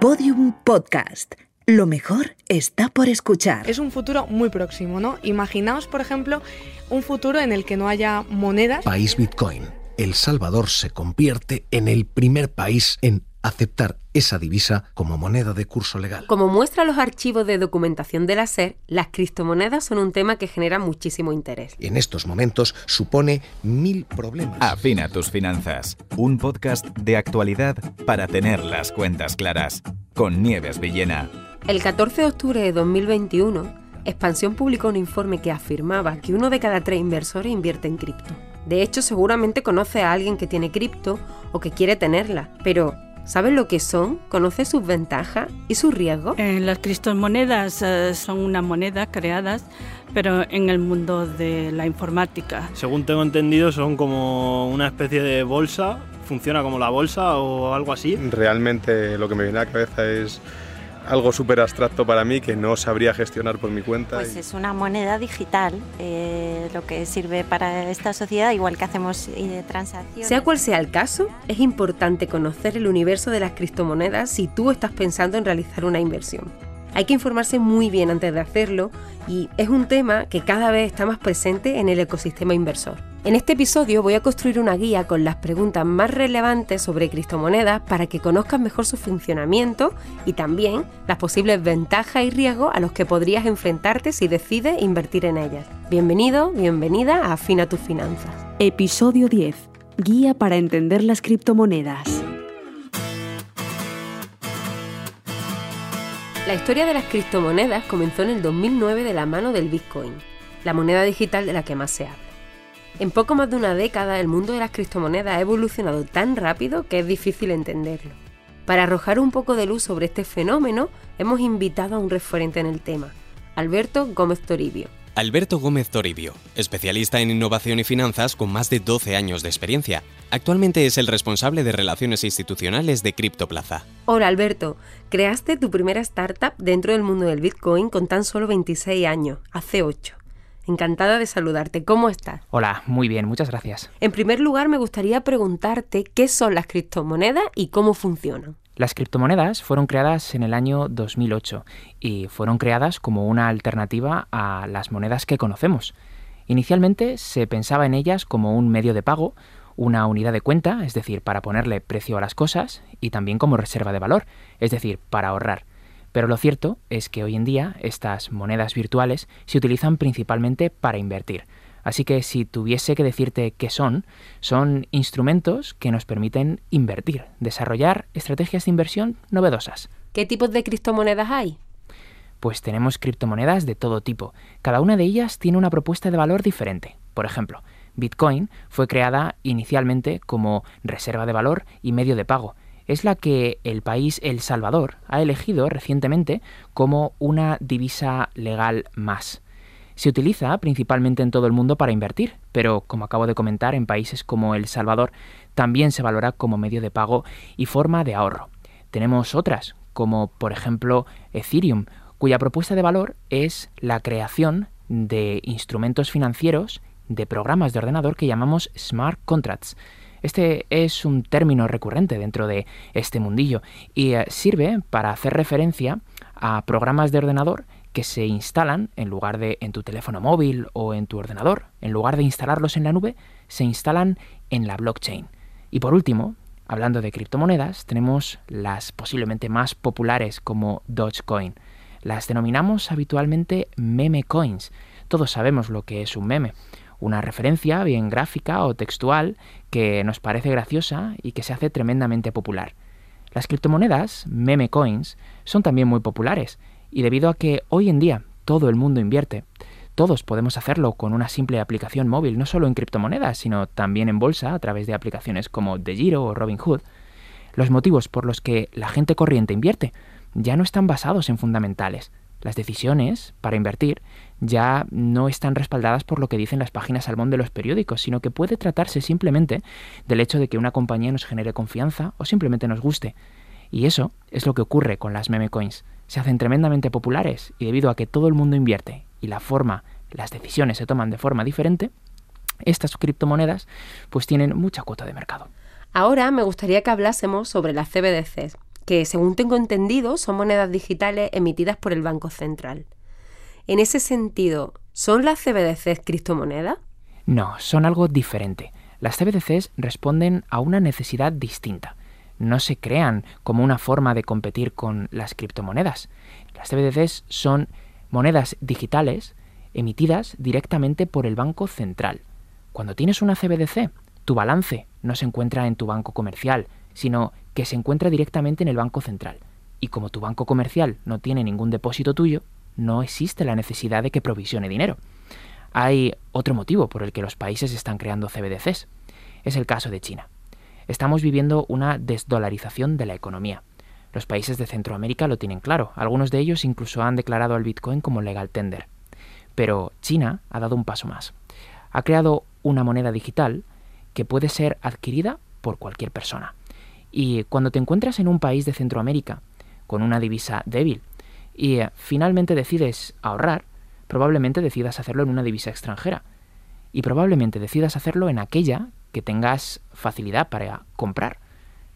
Podium Podcast. Lo mejor está por escuchar. Es un futuro muy próximo, ¿no? Imaginaos, por ejemplo, un futuro en el que no haya monedas. País Bitcoin. El Salvador se convierte en el primer país en aceptar esa divisa como moneda de curso legal. Como muestra los archivos de documentación de la SER, las criptomonedas son un tema que genera muchísimo interés. En estos momentos supone mil problemas. Afina tus finanzas. Un podcast de actualidad para tener las cuentas claras. Con Nieves Villena. El 14 de octubre de 2021, Expansión publicó un informe que afirmaba que uno de cada tres inversores invierte en cripto. De hecho, seguramente conoce a alguien que tiene cripto o que quiere tenerla, pero ¿Sabes lo que son? ¿Conoces sus ventajas y sus riesgos? Eh, las criptomonedas eh, son una moneda creadas, pero en el mundo de la informática. Según tengo entendido, son como una especie de bolsa, funciona como la bolsa o algo así. Realmente lo que me viene a la cabeza es algo súper abstracto para mí que no sabría gestionar por mi cuenta. Pues es una moneda digital, eh, lo que sirve para esta sociedad, igual que hacemos eh, transacciones. Sea cual sea el caso, es importante conocer el universo de las criptomonedas si tú estás pensando en realizar una inversión. Hay que informarse muy bien antes de hacerlo y es un tema que cada vez está más presente en el ecosistema inversor. En este episodio voy a construir una guía con las preguntas más relevantes sobre criptomonedas para que conozcas mejor su funcionamiento y también las posibles ventajas y riesgos a los que podrías enfrentarte si decides invertir en ellas. Bienvenido, bienvenida a Afina tus finanzas. Episodio 10. Guía para entender las criptomonedas. La historia de las criptomonedas comenzó en el 2009 de la mano del Bitcoin, la moneda digital de la que más se habla. En poco más de una década el mundo de las criptomonedas ha evolucionado tan rápido que es difícil entenderlo. Para arrojar un poco de luz sobre este fenómeno, hemos invitado a un referente en el tema, Alberto Gómez Toribio. Alberto Gómez Toribio, especialista en innovación y finanzas con más de 12 años de experiencia. Actualmente es el responsable de relaciones institucionales de Criptoplaza. Hola Alberto, creaste tu primera startup dentro del mundo del Bitcoin con tan solo 26 años, hace 8. Encantada de saludarte. ¿Cómo estás? Hola, muy bien, muchas gracias. En primer lugar, me gustaría preguntarte qué son las criptomonedas y cómo funcionan. Las criptomonedas fueron creadas en el año 2008 y fueron creadas como una alternativa a las monedas que conocemos. Inicialmente se pensaba en ellas como un medio de pago, una unidad de cuenta, es decir, para ponerle precio a las cosas, y también como reserva de valor, es decir, para ahorrar. Pero lo cierto es que hoy en día estas monedas virtuales se utilizan principalmente para invertir. Así que si tuviese que decirte qué son, son instrumentos que nos permiten invertir, desarrollar estrategias de inversión novedosas. ¿Qué tipos de criptomonedas hay? Pues tenemos criptomonedas de todo tipo. Cada una de ellas tiene una propuesta de valor diferente. Por ejemplo, Bitcoin fue creada inicialmente como reserva de valor y medio de pago, es la que el país El Salvador ha elegido recientemente como una divisa legal más. Se utiliza principalmente en todo el mundo para invertir, pero como acabo de comentar, en países como El Salvador también se valora como medio de pago y forma de ahorro. Tenemos otras, como por ejemplo Ethereum, cuya propuesta de valor es la creación de instrumentos financieros de programas de ordenador que llamamos smart contracts. Este es un término recurrente dentro de este mundillo y eh, sirve para hacer referencia a programas de ordenador que se instalan en lugar de en tu teléfono móvil o en tu ordenador, en lugar de instalarlos en la nube, se instalan en la blockchain. Y por último, hablando de criptomonedas, tenemos las posiblemente más populares como Dogecoin. Las denominamos habitualmente meme coins. Todos sabemos lo que es un meme una referencia bien gráfica o textual que nos parece graciosa y que se hace tremendamente popular. Las criptomonedas, meme coins, son también muy populares y debido a que hoy en día todo el mundo invierte, todos podemos hacerlo con una simple aplicación móvil, no solo en criptomonedas, sino también en bolsa a través de aplicaciones como DeGiro o Robinhood. Los motivos por los que la gente corriente invierte ya no están basados en fundamentales, las decisiones para invertir ya no están respaldadas por lo que dicen las páginas salmón de los periódicos, sino que puede tratarse simplemente del hecho de que una compañía nos genere confianza o simplemente nos guste. Y eso es lo que ocurre con las meme coins. Se hacen tremendamente populares y debido a que todo el mundo invierte y la forma, las decisiones se toman de forma diferente, estas criptomonedas pues tienen mucha cuota de mercado. Ahora me gustaría que hablásemos sobre las CBDCs, que según tengo entendido son monedas digitales emitidas por el Banco Central. En ese sentido, ¿son las CBDCs criptomonedas? No, son algo diferente. Las CBDCs responden a una necesidad distinta. No se crean como una forma de competir con las criptomonedas. Las CBDCs son monedas digitales emitidas directamente por el Banco Central. Cuando tienes una CBDC, tu balance no se encuentra en tu banco comercial, sino que se encuentra directamente en el Banco Central. Y como tu banco comercial no tiene ningún depósito tuyo, no existe la necesidad de que provisione dinero. Hay otro motivo por el que los países están creando CBDCs. Es el caso de China. Estamos viviendo una desdolarización de la economía. Los países de Centroamérica lo tienen claro. Algunos de ellos incluso han declarado al Bitcoin como legal tender. Pero China ha dado un paso más. Ha creado una moneda digital que puede ser adquirida por cualquier persona. Y cuando te encuentras en un país de Centroamérica con una divisa débil y eh, finalmente decides ahorrar, probablemente decidas hacerlo en una divisa extranjera. Y probablemente decidas hacerlo en aquella que tengas facilidad para comprar.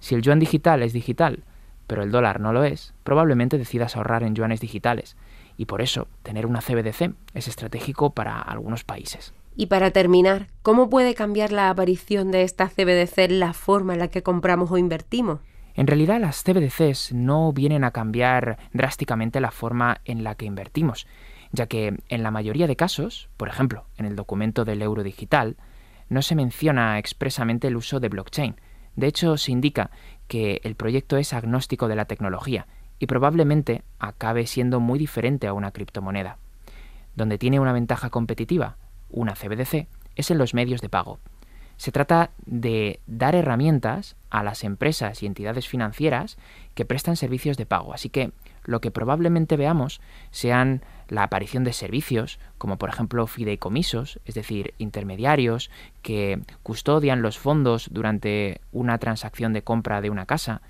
Si el yuan digital es digital, pero el dólar no lo es, probablemente decidas ahorrar en yuanes digitales. Y por eso, tener una CBDC es estratégico para algunos países. Y para terminar, ¿cómo puede cambiar la aparición de esta CBDC la forma en la que compramos o invertimos? En realidad las CBDCs no vienen a cambiar drásticamente la forma en la que invertimos, ya que en la mayoría de casos, por ejemplo, en el documento del euro digital, no se menciona expresamente el uso de blockchain. De hecho, se indica que el proyecto es agnóstico de la tecnología y probablemente acabe siendo muy diferente a una criptomoneda. Donde tiene una ventaja competitiva, una CBDC, es en los medios de pago. Se trata de dar herramientas a las empresas y entidades financieras que prestan servicios de pago. Así que lo que probablemente veamos sean la aparición de servicios como por ejemplo fideicomisos, es decir, intermediarios que custodian los fondos durante una transacción de compra de una casa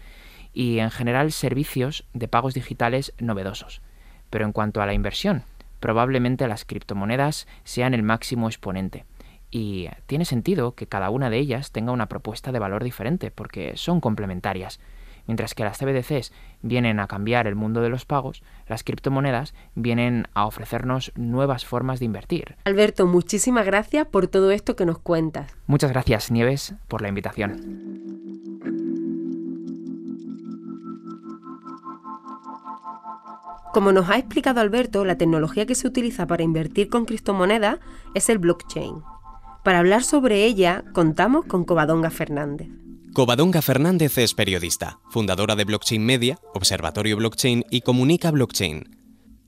y en general servicios de pagos digitales novedosos. Pero en cuanto a la inversión, probablemente las criptomonedas sean el máximo exponente. Y tiene sentido que cada una de ellas tenga una propuesta de valor diferente porque son complementarias. Mientras que las CBDCs vienen a cambiar el mundo de los pagos, las criptomonedas vienen a ofrecernos nuevas formas de invertir. Alberto, muchísimas gracias por todo esto que nos cuentas. Muchas gracias, Nieves, por la invitación. Como nos ha explicado Alberto, la tecnología que se utiliza para invertir con criptomonedas es el blockchain. Para hablar sobre ella, contamos con Covadonga Fernández. Covadonga Fernández es periodista, fundadora de Blockchain Media, Observatorio Blockchain y Comunica Blockchain.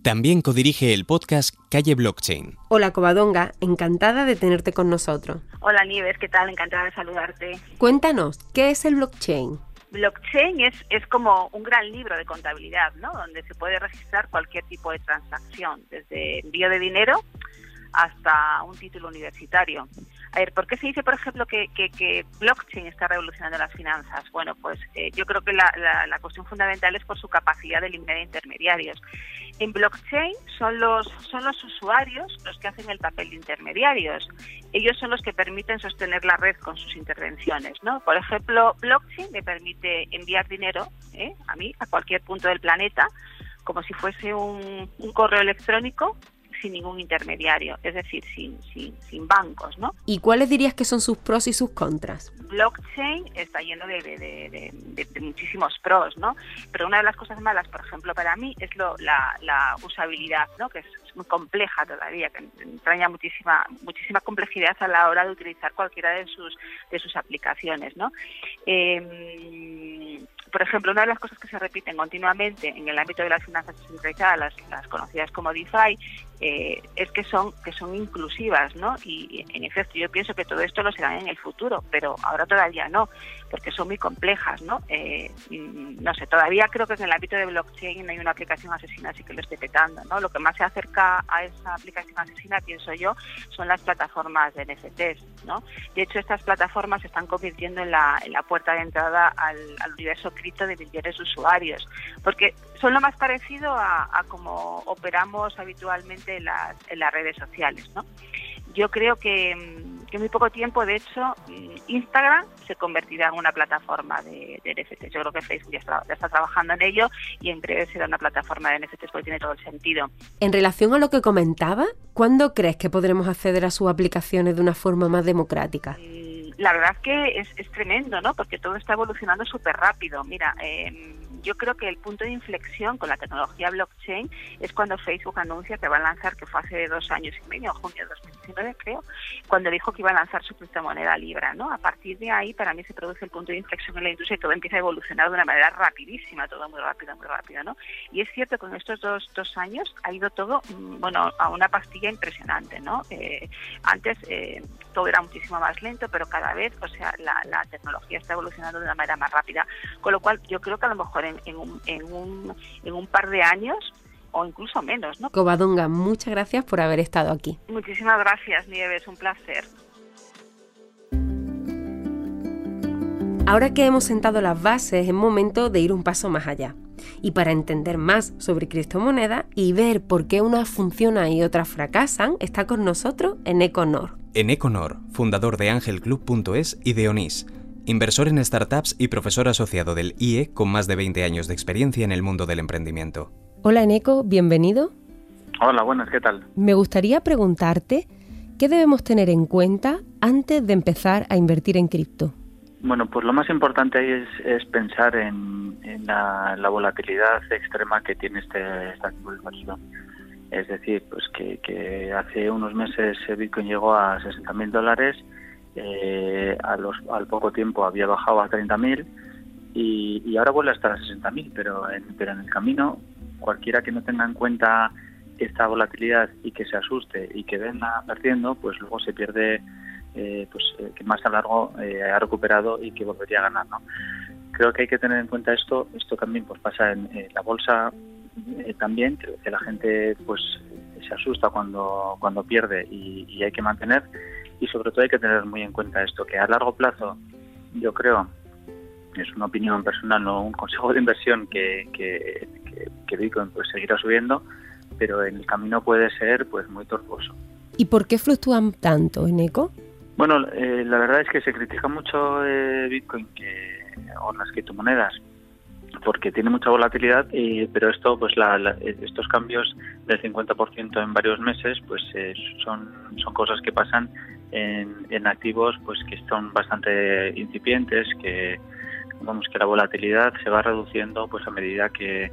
También codirige el podcast Calle Blockchain. Hola Covadonga, encantada de tenerte con nosotros. Hola Nieves, ¿qué tal? Encantada de saludarte. Cuéntanos, ¿qué es el blockchain? Blockchain es, es como un gran libro de contabilidad, ¿no? Donde se puede registrar cualquier tipo de transacción, desde envío de dinero hasta un título universitario. A ver, ¿por qué se dice, por ejemplo, que, blockchain está revolucionando las finanzas? Bueno, pues eh, yo creo que la, cuestión fundamental es por su capacidad de eliminar intermediarios. En blockchain son los, son los usuarios los que hacen el papel de intermediarios. Ellos son los que permiten sostener la red con sus intervenciones. ¿no? Por ejemplo, blockchain me permite enviar dinero ¿eh? a mí, a cualquier punto del planeta, como si fuese un correo electrónico sin ningún intermediario, es decir, sin, sin, sin bancos, ¿no? ¿Y cuáles dirías que son sus pros y sus contras? Blockchain está lleno de, de, muchísimos pros, ¿no? Pero una de las cosas malas, por ejemplo, para mí es lo, la, la usabilidad, ¿no? Que es, muy compleja todavía, que entraña muchísima muchísima complejidad a la hora de utilizar cualquiera de sus de sus aplicaciones, ¿no? Eh, por ejemplo, una de las cosas que se repiten continuamente en el ámbito de las finanzas descentralizadas, las, conocidas como DeFi, eh, es que son que son inclusivas, ¿no? Y en efecto, yo pienso que todo esto lo será en el futuro, pero ahora todavía no, porque son muy complejas, ¿no? Eh, no sé, todavía creo que en el ámbito de blockchain no hay una aplicación asesina así que lo esté petando, ¿no? Lo que más se acerca a esa aplicación asesina, pienso yo, son las plataformas de NFTs, ¿no? De hecho, estas plataformas se están convirtiendo en la, en la puerta de entrada al, universo de millones de usuarios, porque son lo más parecido a, a como operamos habitualmente en las, en las redes sociales. ¿no? Yo creo que, que en muy poco tiempo, de hecho, mm, Instagram se convertirá en una plataforma de, de NFTs. Yo creo que Facebook ya está, ya está, trabajando en ello y en breve será una plataforma de NFTs porque tiene todo el sentido. En relación a lo que comentaba, ¿cuándo crees que podremos acceder a sus aplicaciones de una forma más democrática? Mm, la verdad que es, es tremendo, ¿no? Porque todo está evolucionando súper rápido. Mira, eh, yo creo que el punto de inflexión con la tecnología blockchain es cuando Facebook anuncia que va a lanzar, que fue hace dos años y medio, junio de 2019 creo, cuando dijo que iba a lanzar su criptomoneda Libra, ¿no? A partir de ahí para mí se produce el punto de inflexión en la industria y todo empieza a evolucionar de una manera rapidísima, todo muy rápido, muy rápido, ¿no? Y es cierto que en estos dos, dos años ha ido todo, mm, bueno, a una pastilla impresionante, ¿no? Eh, antes eh, todo era muchísimo más lento, pero cada vez, o sea, la, la tecnología está evolucionando de una manera más rápida, con lo cual yo creo que a lo mejor en en, un, en, un, en un par de años o incluso menos. ¿no? Covadonga, muchas gracias por haber estado aquí. Muchísimas gracias, Nieves, un placer. Ahora que hemos sentado las bases, es momento de ir un paso más allá. Y para entender más sobre criptomonedas y ver por qué unas funcionan y otras fracasan, está con nosotros en Econor. En Econor, fundador de AngelClub.es y de Onis inversor en startups y profesor asociado del IE con más de 20 años de experiencia en el mundo del emprendimiento. Hola Eneco, bienvenido. Hola, buenas, ¿qué tal? Me gustaría preguntarte qué debemos tener en cuenta antes de empezar a invertir en cripto. Bueno, pues lo más importante ahí es, pensar en, la, volatilidad extrema que tiene este, esta inversión. Es decir, pues que, que hace unos meses Bitcoin llegó a 60.000 dólares eh, al poco tiempo había bajado a 30.000 y, y ahora vuelve a estar a 60.000, pero en, pero en el camino cualquiera que no tenga en cuenta esta volatilidad y que se asuste y que venga perdiendo, pues luego se pierde eh, pues eh, que más a largo eh, ha recuperado y que volvería a ganar, ¿no? Creo que hay que tener en cuenta esto. Esto también pues pasa en, la bolsa también, que la gente pues se asusta cuando cuando pierde y hay que mantener y sobre todo hay que tener muy en cuenta esto, que a largo plazo yo creo, es una opinión personal, no un consejo de inversión, que, que, que, Bitcoin pues seguirá subiendo, pero en el camino puede ser pues muy tortuoso. ¿Y por qué fluctúan tanto en eco? Bueno, eh, la verdad es que se critica mucho eh, Bitcoin que, o las criptomonedas porque tiene mucha volatilidad, eh, pero esto, pues estos cambios del 50% en varios meses, pues son, son cosas que pasan en, activos pues que son bastante incipientes, que vamos que la volatilidad se va reduciendo pues a medida que,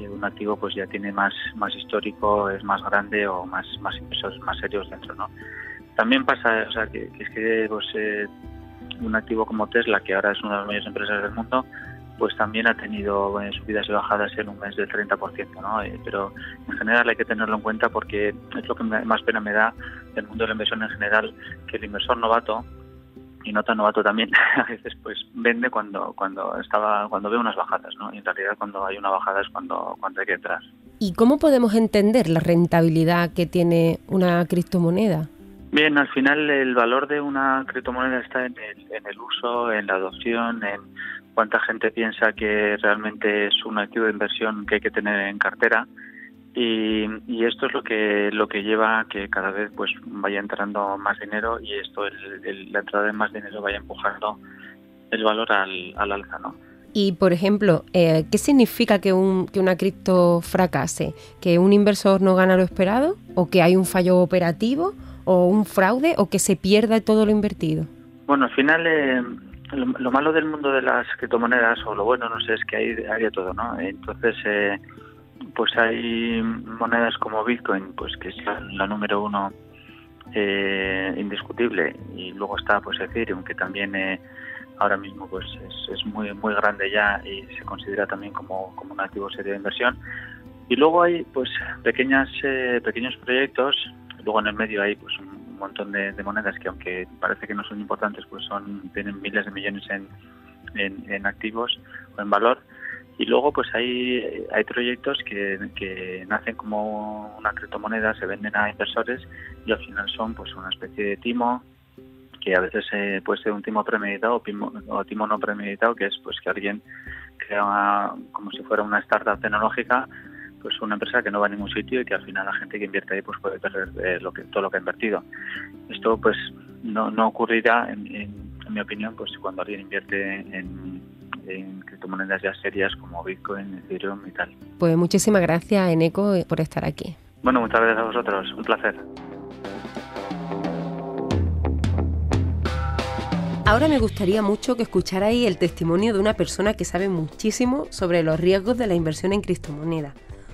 un activo pues ya tiene más más histórico, es más grande o más más inversores más serios dentro, ¿no? También pasa, o sea, que, es que pues, eh, un activo como Tesla, que ahora es una de las mayores empresas del mundo, pues también ha tenido subidas y bajadas en un mes del 30%, ¿no? Eh, pero en general hay que tenerlo en cuenta porque es lo que más pena me da del mundo de la inversión en general, que el inversor novato y no tan novato también a veces pues vende cuando cuando estaba cuando ve unas bajadas, ¿no? Y en realidad cuando hay una bajada es cuando cuando hay que entrar. ¿Y cómo podemos entender la rentabilidad que tiene una criptomoneda? Bien, al final el valor de una criptomoneda está en el, en el uso, en la adopción, en cuánta gente piensa que realmente es un activo de inversión que hay que tener en cartera y, esto es lo que lo que lleva a que cada vez pues vaya entrando más dinero y esto el, la entrada de más dinero vaya empujando el valor al, al alza, ¿no? Y, por ejemplo, eh, ¿qué significa que, un, que una cripto fracase? ¿Que un inversor no gana lo esperado? ¿O que hay un fallo operativo? ¿O un fraude? ¿O que se pierda todo lo invertido? Bueno, al final eh, lo, malo del mundo de las criptomonedas, o lo bueno, no sé, es que hay, hay de todo, ¿no? Entonces, eh, pues hay monedas como Bitcoin, pues que es la, número uno eh, indiscutible, y luego está pues Ethereum, que también eh, ahora mismo pues es, es, muy muy grande ya y se considera también como, como un activo serio de inversión. Y luego hay pues pequeñas pequeños proyectos, luego en el medio hay pues un montón de, monedas que aunque parece que no son importantes, pues son tienen miles de millones en, en, activos o en valor. Y luego pues hay, hay proyectos que, que nacen como una criptomoneda, se venden a inversores y al final son pues una especie de timo que a veces eh, puede ser un timo premeditado o, timo, no premeditado, que es pues que alguien crea como si fuera una startup tecnológica pues una empresa que no va a ningún sitio y que al final la gente que invierte ahí pues puede perder eh, lo que, todo lo que ha invertido. Esto pues no, no ocurrirá, en, en, mi opinión, pues cuando alguien invierte en, en criptomonedas ya serias como Bitcoin, Ethereum y tal. Pues muchísimas gracias, Eneco, por estar aquí. Bueno, muchas gracias a vosotros. Un placer. Ahora me gustaría mucho que escucharais el testimonio de una persona que sabe muchísimo sobre los riesgos de la inversión en criptomonedas,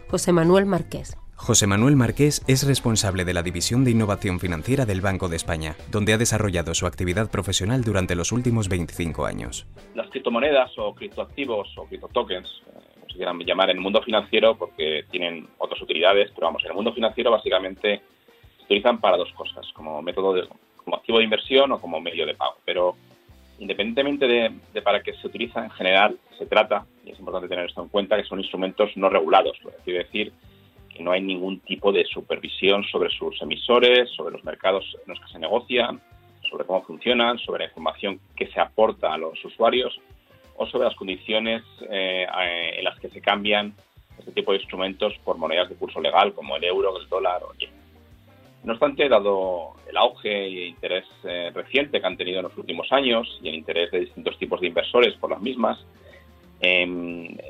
José Manuel Marqués. José Manuel Marqués es responsable de la División de Innovación Financiera del Banco de España, donde ha desarrollado su actividad profesional durante los últimos 25 años. Las criptomonedas o criptoactivos o criptotokens, eh, como se quieran llamar en el mundo financiero, porque tienen otras utilidades, pero vamos, en el mundo financiero básicamente se utilizan para dos cosas, como método de, como activo de inversión o como medio de pago. Pero independientemente de, para qué se utiliza, en general se trata, y es importante tener esto en cuenta, que son instrumentos no regulados, es decir, que no hay ningún tipo de supervisión sobre sus emisores, sobre los mercados en los que se negocian, sobre cómo funcionan, sobre la información que se aporta a los usuarios o sobre las condiciones eh, en las que se cambian este tipo de instrumentos por monedas de curso legal como el euro, el dólar o el yen. No obstante, dado el auge y interés eh, reciente que han tenido en los últimos años y el interés de distintos tipos de inversores por las mismas, en,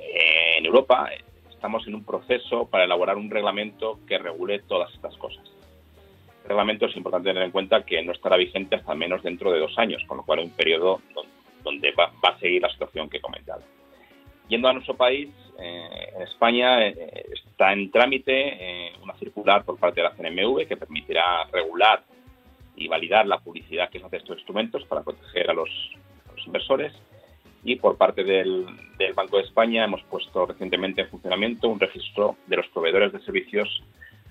Europa estamos en un proceso para elaborar un reglamento que regule todas estas cosas. El reglamento es importante tener en cuenta que no estará vigente hasta menos dentro de dos años, con lo cual hay un periodo donde, va, va a seguir la situación que he comentado. Yendo a nuestro país, eh, en España eh, está en trámite eh, una circular por parte de la CNMV que permitirá regular y validar la publicidad que se hace estos instrumentos para proteger a los, inversores. Y por parte del, del, Banco de España hemos puesto recientemente en funcionamiento un registro de los proveedores de servicios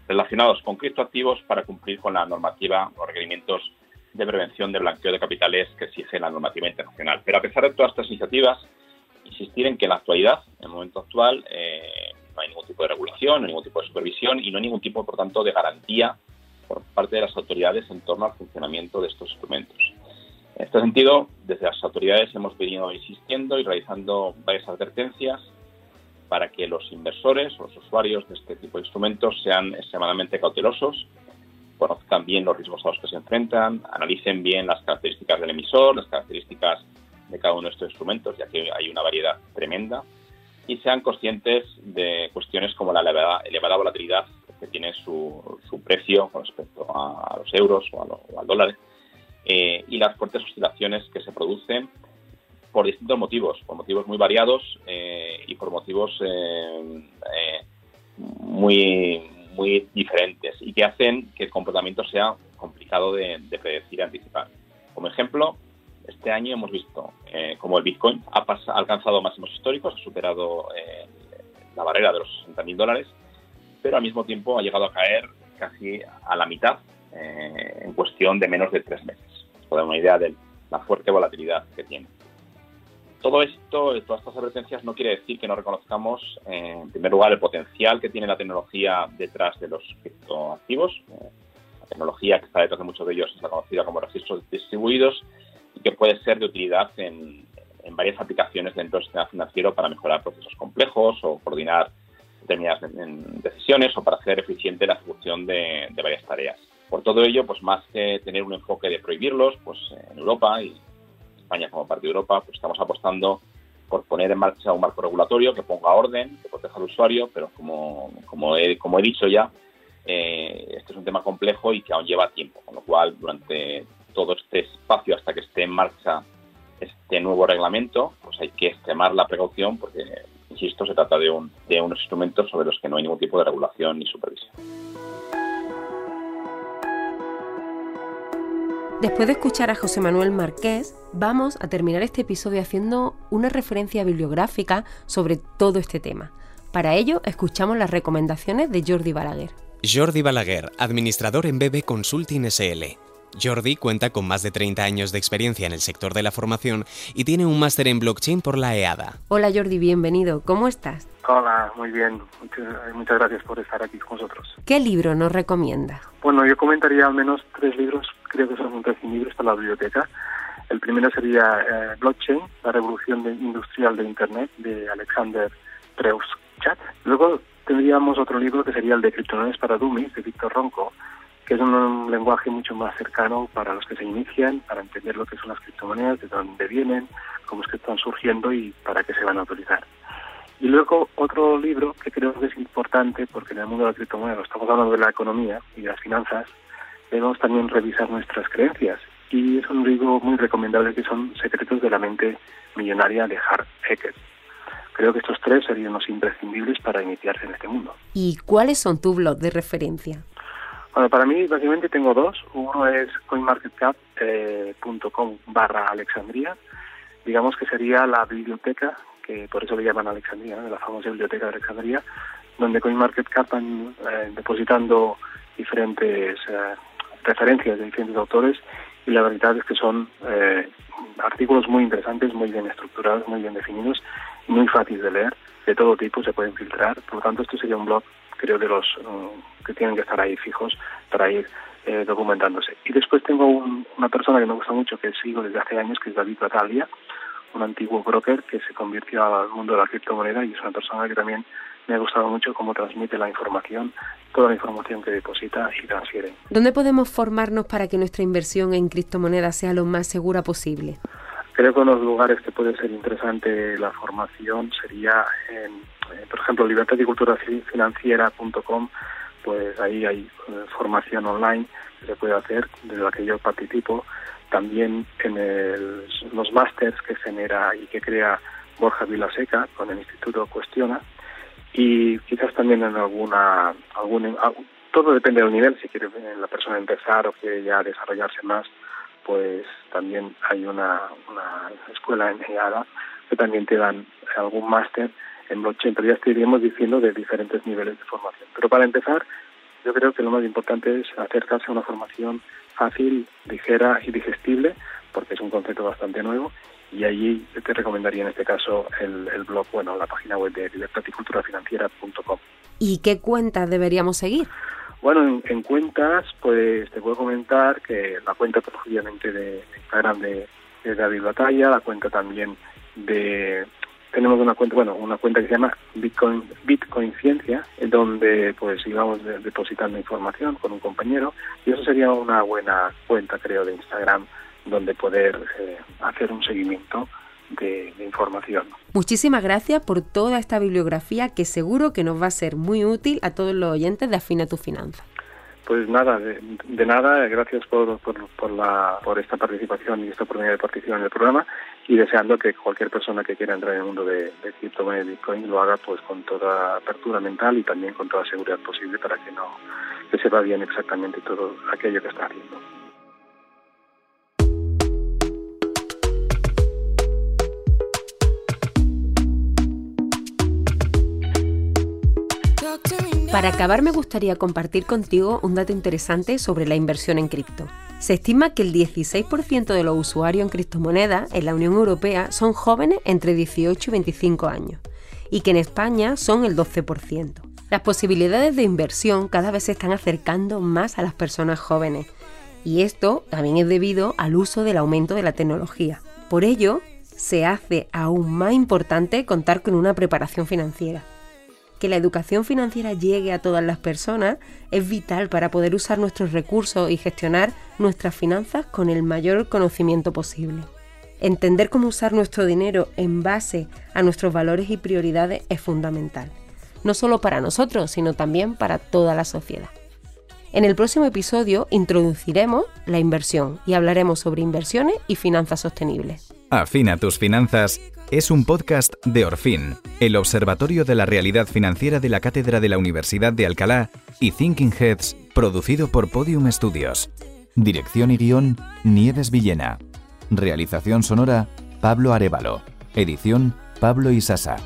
relacionados con criptoactivos para cumplir con la normativa o requerimientos de prevención de blanqueo de capitales que exige la normativa internacional. Pero a pesar de todas estas iniciativas, insistir en que en la actualidad, en el momento actual, eh, no hay ningún tipo de regulación, no hay ningún tipo de supervisión y no hay ningún tipo, por tanto, de garantía por parte de las autoridades en torno al funcionamiento de estos instrumentos. En este sentido, desde las autoridades hemos venido insistiendo y realizando varias advertencias para que los inversores o los usuarios de este tipo de instrumentos sean extremadamente cautelosos, conozcan bien los riesgos a los que se enfrentan, analicen bien las características del emisor, las características de cada uno de estos instrumentos, ya que hay una variedad tremenda, y sean conscientes de cuestiones como la elevada, volatilidad que tiene su, su, precio con respecto a, los euros o, al dólar, eh, y las fuertes oscilaciones que se producen por distintos motivos, por motivos muy variados eh, y por motivos eh, muy, muy diferentes y que hacen que el comportamiento sea complicado de predecir y anticipar. Como ejemplo, este año hemos visto eh, como el Bitcoin ha, alcanzado máximos históricos, ha superado eh, la barrera de los 60.000 dólares, pero al mismo tiempo ha llegado a caer casi a la mitad eh, en cuestión de menos de tres meses. Para dar una idea de la fuerte volatilidad que tiene. Todo esto, todas estas advertencias no quiere decir que no reconozcamos, en primer lugar, el potencial que tiene la tecnología detrás de los criptoactivos. la tecnología que está detrás de muchos de ellos es la conocida como registros distribuidos y que puede ser de utilidad en, varias aplicaciones dentro del sistema financiero para mejorar procesos complejos o coordinar determinadas decisiones o para hacer eficiente la ejecución de, varias tareas. Por todo ello, pues más que tener un enfoque de prohibirlos, pues en Europa y España como parte de Europa, pues estamos apostando por poner en marcha un marco regulatorio que ponga orden, que proteja al usuario, pero como, como, he, como he dicho ya, eh, este es un tema complejo y que aún lleva tiempo, con lo cual durante todo este espacio hasta que esté en marcha este nuevo reglamento, pues hay que extremar la precaución porque, insisto, se trata de, un, de unos instrumentos sobre los que no hay ningún tipo de regulación ni supervisión. Después de escuchar a José Manuel Marqués, vamos a terminar este episodio haciendo una referencia bibliográfica sobre todo este tema. Para ello, escuchamos las recomendaciones de Jordi Balaguer. Jordi Balaguer, administrador en BB Consulting SL, Jordi cuenta con más de 30 años de experiencia en el sector de la formación y tiene un máster en blockchain por la EADA. Hola Jordi, bienvenido. ¿Cómo estás? Hola, muy bien. Muchas, gracias por estar aquí con nosotros. ¿Qué libro nos recomienda? Bueno, yo comentaría al menos tres libros, creo que son imprescindibles para la biblioteca. El primero sería eh, Blockchain, la revolución industrial de Internet, de Alexander Preuss Luego tendría digamos, otro libro que sería el de Criptomonedas para Dummies, de Víctor Ronco, que es un, lenguaje mucho más cercano para los que se inician, para entender lo que son las criptomonedas, de dónde vienen, cómo es que están surgiendo y para qué se van a utilizar. Y luego otro libro que creo que es importante, porque en el mundo de la criptomoneda estamos hablando de la economía y de las finanzas, debemos también revisar nuestras creencias. Y es un libro muy recomendable que son Secretos de la mente millonaria de Hart Eckert. Creo que estos tres serían los imprescindibles para iniciarse en este mundo. ¿Y cuáles son tus blogs de referencia? Bueno, para mí básicamente tengo dos. Uno es coinmarketcap.com eh, barra Alexandria. Digamos que sería la biblioteca, que por eso le llaman Alexandria, la famosa biblioteca de Alexandria, donde CoinMarketCap van eh, depositando diferentes eh, referencias de diferentes autores y la verdad es que son artículos muy interesantes, muy bien estructurados, muy bien definidos, muy fáciles de leer, de todo tipo, se pueden filtrar. Por lo tanto, esto sería un blog creo, de los mm, que tienen que estar ahí fijos para ir eh, documentándose. Y después tengo una persona que me gusta mucho, que sigo desde hace años, que es David Batalia, un antiguo broker que se convirtió al mundo de la criptomoneda y es una persona que también me ha gustado mucho cómo transmite la información, toda la información que deposita y transfiere. ¿Dónde podemos formarnos para que nuestra inversión en criptomonedas sea lo más segura posible? Creo que uno de los lugares que puede ser interesante la formación sería en eh, por ejemplo, libertad y cultura pues ahí hay eh, formación online que se puede hacer, de la que yo participo. También en los másters que genera y que crea Borja Vilaseca con el Instituto Cuestiona. Y quizás también en alguna, algún, todo depende del nivel, si quiere la persona empezar o quiere ya desarrollarse más, pues también hay una, una escuela en EADA que también te dan algún máster en blockchain, pero ya estaríamos diciendo de diferentes niveles de formación. Pero para empezar, yo creo que lo más importante es acercarse a una formación fácil, ligera y digestible, porque es un concepto bastante nuevo, y allí te recomendaría en este caso el, blog, bueno, la página web de libertad-y-cultura-financiera.com. ¿Y qué cuentas deberíamos seguir? Bueno, en, cuentas, pues te puedo comentar que la cuenta, pues, obviamente, de Instagram de, de David Batalla, la cuenta también de tenemos una cuenta, bueno, una cuenta que se llama Bitcoin, Bitcoin Ciencia, en donde pues íbamos depositando información con un compañero y eso sería una buena cuenta, creo, de Instagram donde poder eh, hacer un seguimiento de, de, información. Muchísimas gracias por toda esta bibliografía que seguro que nos va a ser muy útil a todos los oyentes de Afina tu Finanza. Pues nada, de, nada, gracias por, por, la, por esta participación y esta oportunidad de participación en el programa y deseando que cualquier persona que quiera entrar en el mundo de, de criptomonedas y Bitcoin lo haga pues con toda apertura mental y también con toda seguridad posible para que no que sepa bien exactamente todo aquello que está haciendo. Para acabar me gustaría compartir contigo un dato interesante sobre la inversión en cripto. Se estima que el 16% de los usuarios en criptomonedas en la Unión Europea son jóvenes entre 18 y 25 años y que en España son el 12%. Las posibilidades de inversión cada vez se están acercando más a las personas jóvenes y esto también es debido al uso del aumento de la tecnología. Por ello, se hace aún más importante contar con una preparación financiera que la educación financiera llegue a todas las personas es vital para poder usar nuestros recursos y gestionar nuestras finanzas con el mayor conocimiento posible. Entender cómo usar nuestro dinero en base a nuestros valores y prioridades es fundamental, no solo para nosotros, sino también para toda la sociedad. En el próximo episodio introduciremos la inversión y hablaremos sobre inversiones y finanzas sostenibles. Afina tus finanzas es un podcast de Orfin, el Observatorio de la Realidad Financiera de la Cátedra de la Universidad de Alcalá y Thinking Heads, producido por Podium Studios. Dirección y guion, Nieves Villena. Realización sonora, Pablo Arevalo. Edición, Pablo Isasa.